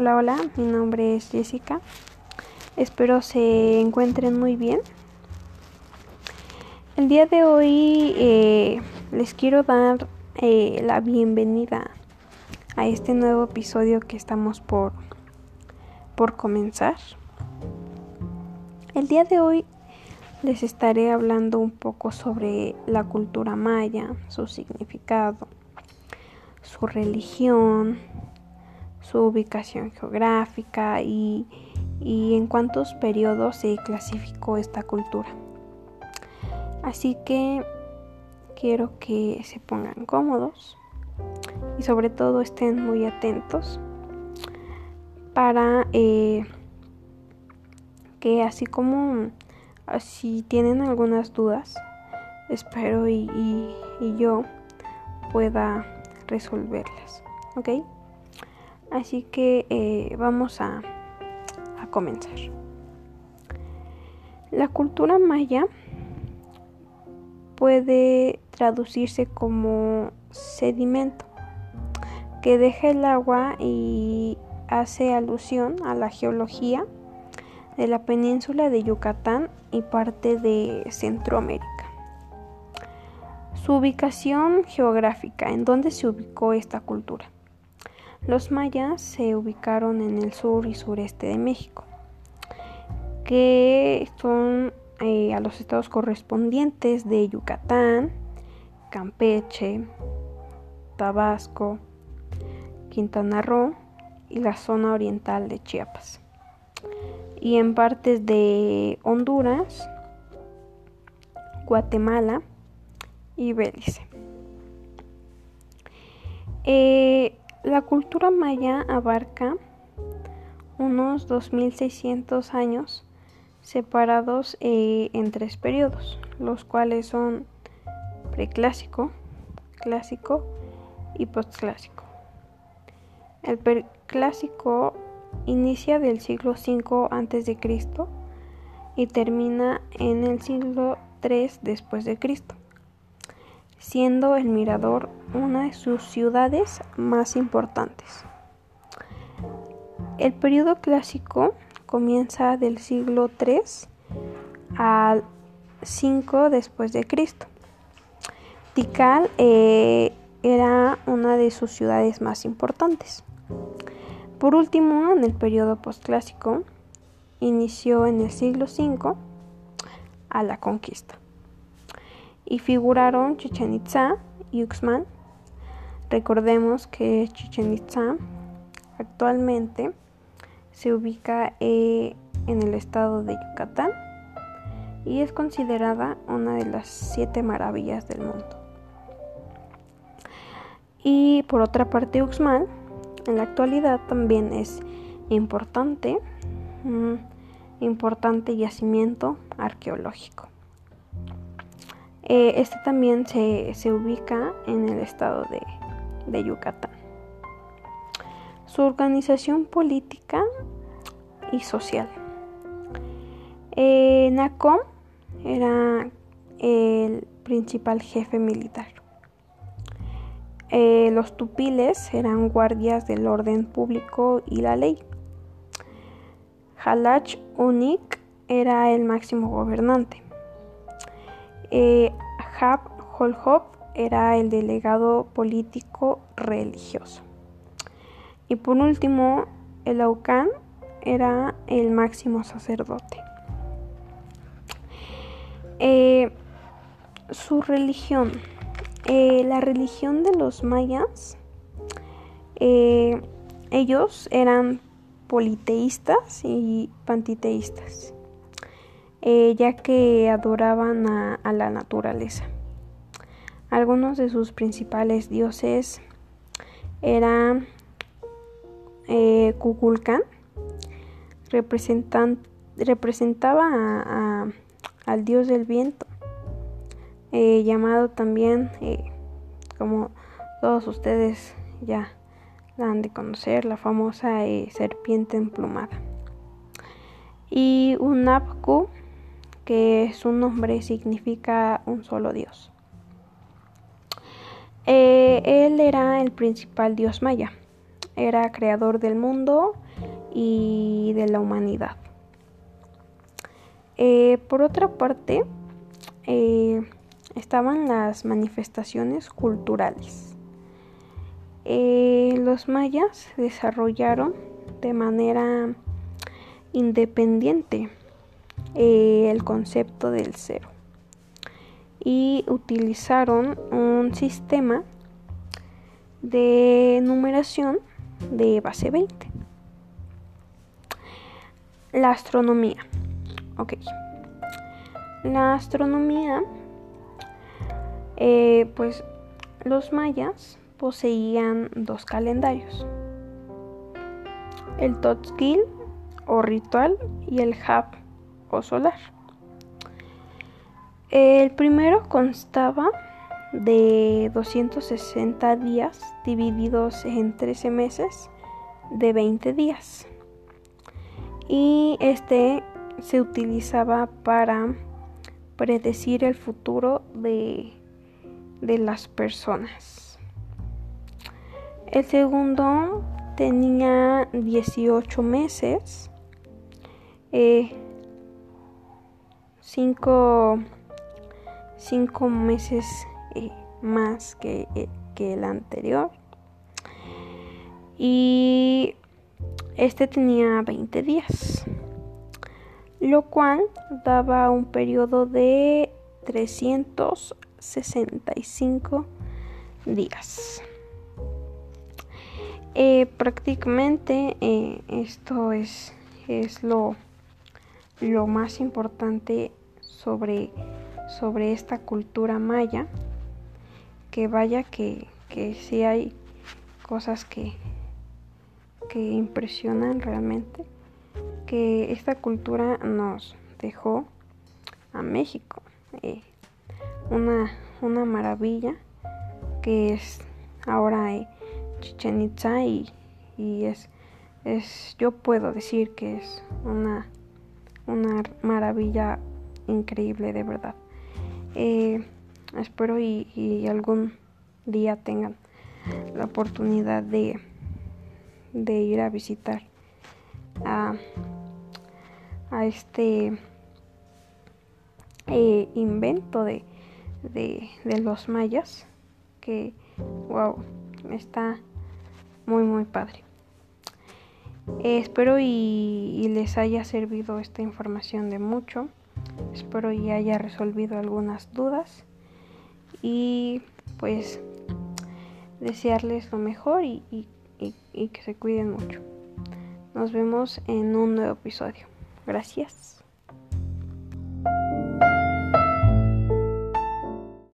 Hola, hola, mi nombre es Jessica. Espero se encuentren muy bien. El día de hoy eh, les quiero dar eh, la bienvenida a este nuevo episodio que estamos por, por comenzar. El día de hoy les estaré hablando un poco sobre la cultura maya, su significado, su religión, su ubicación geográfica y, en cuántos periodos se clasificó esta cultura. Así que quiero que se pongan cómodos y sobre todo estén muy atentos para eh, que así como si tienen algunas dudas, espero y, yo pueda resolverlas. ¿Ok? Así que eh, vamos a, a comenzar. La cultura maya puede traducirse como sedimento que deja el agua y hace alusión a la geología de la península de Yucatán y parte de Centroamérica. Su ubicación geográfica, ¿en dónde se ubicó esta cultura? Los mayas se ubicaron en el sur y sureste de México, que son eh, a los estados correspondientes de Yucatán, Campeche, Tabasco, Quintana Roo y la zona oriental de Chiapas y en partes de Honduras, Guatemala y Belice. Eh, la cultura maya abarca unos 2600 años separados eh, en tres periodos, los cuales son preclásico, clásico y postclásico. El preclásico inicia del siglo V a.C. y termina en el siglo III después de Cristo, siendo el Mirador una de sus ciudades más importantes. El periodo clásico comienza del siglo III al V después de Cristo. Tikal eh, era una de sus ciudades más importantes. Por último, en el periodo postclásico, inició en el siglo V a la conquista y figuraron Chichen Itza y Uxmal. Recordemos que Chichen Itza actualmente se ubica eh, en el estado de Yucatán y es considerada una de las siete maravillas del mundo. Y por otra parte, Uxmal en la actualidad también es importante, un importante yacimiento arqueológico. Eh, este también se, ubica en el estado de, Yucatán. Su organización política y social. Eh, Nacom era el principal jefe militar. Eh, los tupiles eran guardias del orden público y la ley. Halach Unik era el máximo gobernante. Eh, Hab Holhop era el delegado político religioso. Y por último, el Aucan era el máximo sacerdote. Eh, su religión eh, la religión de los mayas, eh, ellos eran politeístas y pantiteístas, eh, ya que adoraban a, la naturaleza. Algunos de sus principales dioses eran Kukulkan, representaba al dios del viento, eh, llamado también, eh, como todos ustedes ya la han de conocer, la famosa eh, serpiente emplumada. Y un Unapku, que su nombre significa un solo dios. él era el principal dios maya. era creador del mundo y de la humanidad. Eh, por otra parte, eh, estaban las manifestaciones culturales. Eh, los mayas desarrollaron de manera independiente el concepto del cero y utilizaron un sistema de numeración de base 20. La astronomía. Ok. La astronomía, eh, pues los mayas poseían dos calendarios. El Totskil o ritual y el Hab o solar. El primero constaba de 260 días divididos en 13 meses de 20 días. Y este se utilizaba para predecir el futuro de, las personas. El segundo tenía 18 meses, 5 eh, meses eh, más que, eh, que el anterior. Y este tenía 20 días, lo cual daba un periodo de 365 días. Eh, prácticamente esto es, es lo, lo más importante sobre, sobre esta cultura maya que vaya que, que sí hay cosas que, que impresionan realmente, que esta cultura nos dejó a México. Eh, una, una maravilla que es ahora eh, Chichen Itza y, y, es, es, yo puedo decir que es una, una maravilla increíble de verdad. Eh, espero y, algún día tengan la oportunidad de, de ir a visitar a, a este eh, invento de, de, los mayas que wow está muy muy padre espero y, y, les haya servido esta información de mucho espero y haya resolvido algunas dudas y pues desearles lo mejor y, y que se cuiden mucho. Nos vemos en un nuevo episodio. Gracias.